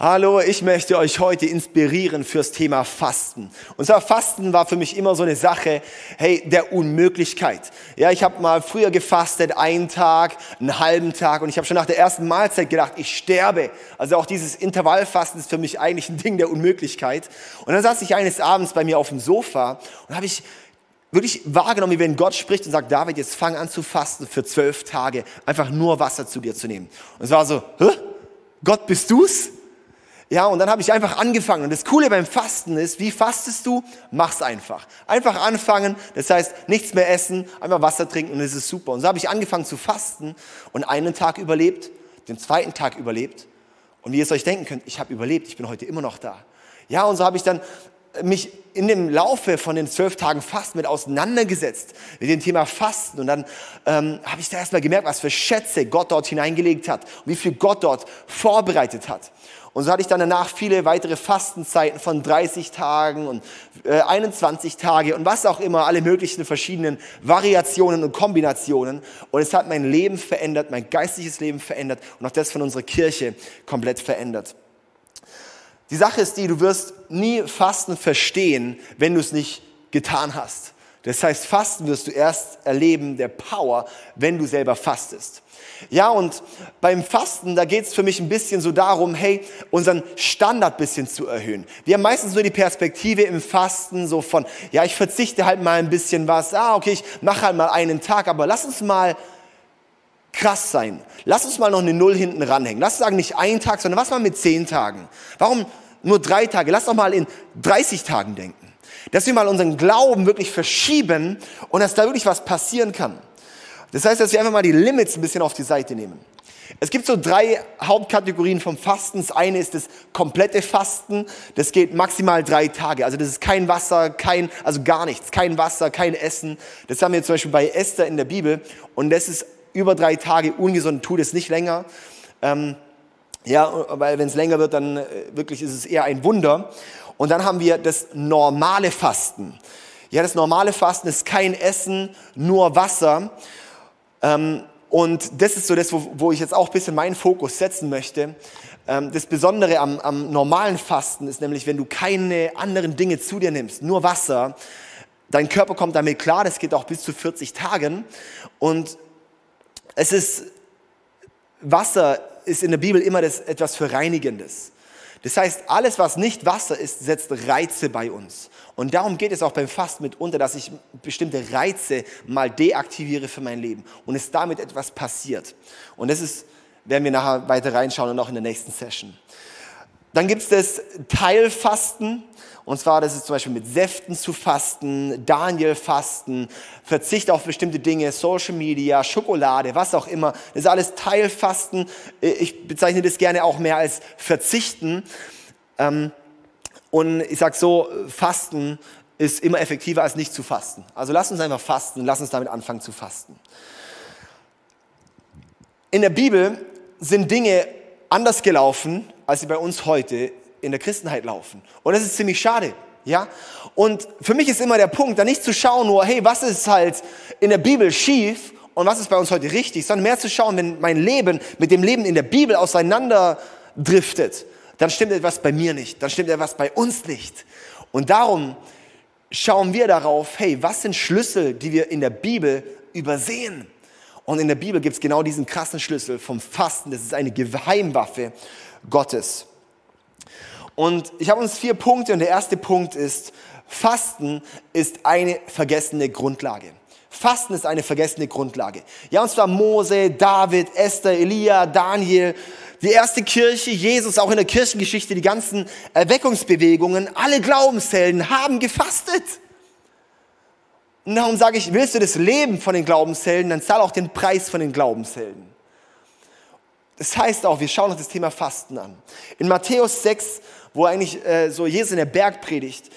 Hallo, ich möchte euch heute inspirieren fürs Thema Fasten. Und zwar Fasten war für mich immer so eine Sache, hey, der Unmöglichkeit. Ja, ich habe mal früher gefastet, einen Tag, einen halben Tag und ich habe schon nach der ersten Mahlzeit gedacht, ich sterbe. Also auch dieses Intervallfasten ist für mich eigentlich ein Ding der Unmöglichkeit. Und dann saß ich eines Abends bei mir auf dem Sofa und habe ich wirklich wahrgenommen, wie wenn Gott spricht und sagt, David, jetzt fang an zu fasten für zwölf Tage, einfach nur Wasser zu dir zu nehmen. Und es war so, Hä? Gott, bist du's? Ja, und dann habe ich einfach angefangen. Und das Coole beim Fasten ist, wie fastest du? Mach's einfach. Einfach anfangen, das heißt nichts mehr essen, einfach Wasser trinken und es ist super. Und so habe ich angefangen zu fasten und einen Tag überlebt, den zweiten Tag überlebt. Und wie ihr es euch denken könnt, ich habe überlebt, ich bin heute immer noch da. Ja, und so habe ich dann mich in dem Laufe von den zwölf Tagen Fasten mit auseinandergesetzt, mit dem Thema Fasten. Und dann ähm, habe ich da erstmal gemerkt, was für Schätze Gott dort hineingelegt hat und wie viel Gott dort vorbereitet hat. Und so hatte ich dann danach viele weitere Fastenzeiten von 30 Tagen und äh, 21 Tage und was auch immer, alle möglichen verschiedenen Variationen und Kombinationen. Und es hat mein Leben verändert, mein geistliches Leben verändert und auch das von unserer Kirche komplett verändert. Die Sache ist die, du wirst nie Fasten verstehen, wenn du es nicht getan hast. Das heißt, Fasten wirst du erst erleben, der Power, wenn du selber fastest. Ja, und beim Fasten, da geht es für mich ein bisschen so darum, hey, unseren Standard bisschen zu erhöhen. Wir haben meistens nur die Perspektive im Fasten so von, ja, ich verzichte halt mal ein bisschen was, ah, okay, ich mache halt mal einen Tag, aber lass uns mal krass sein. Lass uns mal noch eine Null hinten ranhängen. Lass uns sagen, nicht einen Tag, sondern was mal mit zehn Tagen? Warum nur drei Tage? Lass doch mal in 30 Tagen denken. Dass wir mal unseren Glauben wirklich verschieben und dass da wirklich was passieren kann. Das heißt, dass wir einfach mal die Limits ein bisschen auf die Seite nehmen. Es gibt so drei Hauptkategorien vom Fasten. Das eine ist das komplette Fasten. Das geht maximal drei Tage. Also das ist kein Wasser, kein, also gar nichts. Kein Wasser, kein Essen. Das haben wir zum Beispiel bei Esther in der Bibel. Und das ist über drei Tage ungesund. Tut es nicht länger. Ähm, ja, weil wenn es länger wird, dann äh, wirklich ist es eher ein Wunder. Und dann haben wir das normale Fasten. Ja, das normale Fasten ist kein Essen, nur Wasser. Ähm, und das ist so das, wo, wo ich jetzt auch ein bisschen meinen Fokus setzen möchte. Ähm, das Besondere am, am normalen Fasten ist nämlich, wenn du keine anderen Dinge zu dir nimmst, nur Wasser, dein Körper kommt damit klar, das geht auch bis zu 40 Tagen. Und es ist, Wasser ist in der Bibel immer das, etwas für Reinigendes. Das heißt, alles, was nicht Wasser ist, setzt Reize bei uns. Und darum geht es auch beim Fasten mitunter, dass ich bestimmte Reize mal deaktiviere für mein Leben und es damit etwas passiert. Und das ist, werden wir nachher weiter reinschauen und auch in der nächsten Session. Dann gibt es das Teilfasten. Und zwar, das ist zum Beispiel mit Säften zu fasten, Daniel-Fasten, Verzicht auf bestimmte Dinge, Social Media, Schokolade, was auch immer. Das ist alles Teilfasten. Ich bezeichne das gerne auch mehr als Verzichten. Ähm, und ich sage so, Fasten ist immer effektiver als nicht zu fasten. Also lass uns einfach fasten, lass uns damit anfangen zu fasten. In der Bibel sind Dinge anders gelaufen, als sie bei uns heute in der Christenheit laufen. Und das ist ziemlich schade. Ja? Und für mich ist immer der Punkt, da nicht zu schauen, nur, hey, was ist halt in der Bibel schief und was ist bei uns heute richtig, sondern mehr zu schauen, wenn mein Leben mit dem Leben in der Bibel auseinander driftet, dann stimmt etwas bei mir nicht, dann stimmt etwas bei uns nicht. Und darum schauen wir darauf, hey, was sind Schlüssel, die wir in der Bibel übersehen? Und in der Bibel gibt es genau diesen krassen Schlüssel vom Fasten. Das ist eine Geheimwaffe Gottes. Und ich habe uns vier Punkte und der erste Punkt ist, Fasten ist eine vergessene Grundlage. Fasten ist eine vergessene Grundlage. Ja, und zwar Mose, David, Esther, Elia, Daniel, die erste Kirche, Jesus, auch in der Kirchengeschichte, die ganzen Erweckungsbewegungen, alle Glaubenshelden haben gefastet. Und darum sage ich, willst du das Leben von den Glaubenshelden, dann zahl auch den Preis von den Glaubenshelden. Das heißt auch, wir schauen uns das Thema Fasten an. In Matthäus 6, wo eigentlich äh, so Jesus in der Bergpredigt,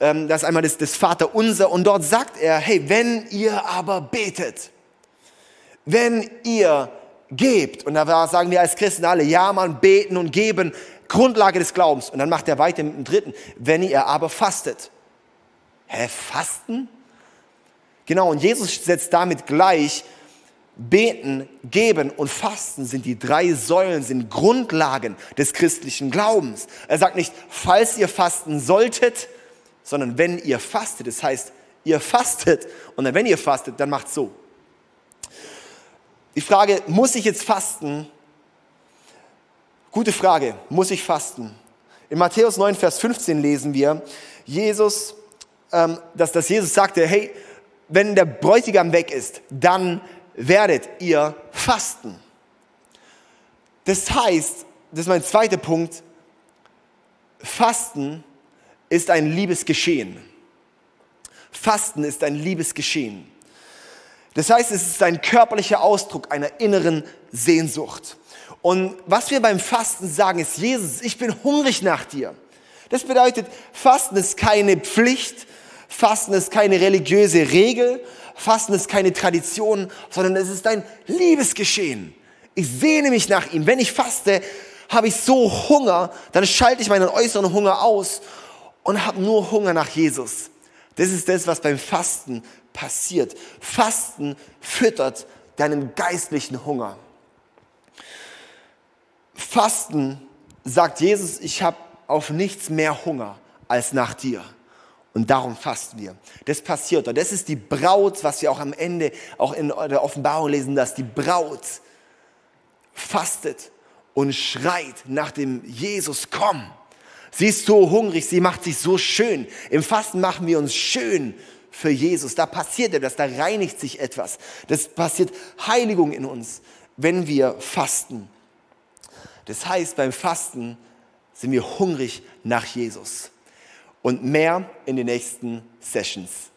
ähm, das ist einmal das, das Vaterunser und dort sagt er, hey, wenn ihr aber betet, wenn ihr gebt. Und da sagen wir als Christen alle, ja, man beten und geben, Grundlage des Glaubens. Und dann macht er weiter mit dem dritten, wenn ihr aber fastet. Hä, fasten? Genau, und Jesus setzt damit gleich Beten, Geben und Fasten sind die drei Säulen, sind Grundlagen des christlichen Glaubens. Er sagt nicht, falls ihr fasten solltet, sondern wenn ihr fastet. Das heißt, ihr fastet und dann, wenn ihr fastet, dann macht so. Die Frage, muss ich jetzt fasten? Gute Frage, muss ich fasten? In Matthäus 9, Vers 15 lesen wir, Jesus, ähm, dass, dass Jesus sagte, hey, wenn der Bräutigam weg ist, dann werdet ihr fasten. Das heißt, das ist mein zweiter Punkt, Fasten ist ein Liebesgeschehen. Fasten ist ein Liebesgeschehen. Das heißt, es ist ein körperlicher Ausdruck einer inneren Sehnsucht. Und was wir beim Fasten sagen, ist, Jesus, ich bin hungrig nach dir. Das bedeutet, Fasten ist keine Pflicht, Fasten ist keine religiöse Regel, Fasten ist keine Tradition, sondern es ist ein Liebesgeschehen. Ich sehne mich nach ihm. Wenn ich faste, habe ich so Hunger, dann schalte ich meinen äußeren Hunger aus und habe nur Hunger nach Jesus. Das ist das, was beim Fasten passiert. Fasten füttert deinen geistlichen Hunger. Fasten sagt Jesus, ich habe auf nichts mehr Hunger als nach dir. Und darum fasten wir. Das passiert. Und das ist die Braut, was wir auch am Ende, auch in der Offenbarung lesen, dass die Braut fastet und schreit nach dem Jesus, komm. Sie ist so hungrig, sie macht sich so schön. Im Fasten machen wir uns schön für Jesus. Da passiert etwas, da reinigt sich etwas. Das passiert Heiligung in uns, wenn wir fasten. Das heißt, beim Fasten sind wir hungrig nach Jesus und mehr in den nächsten Sessions.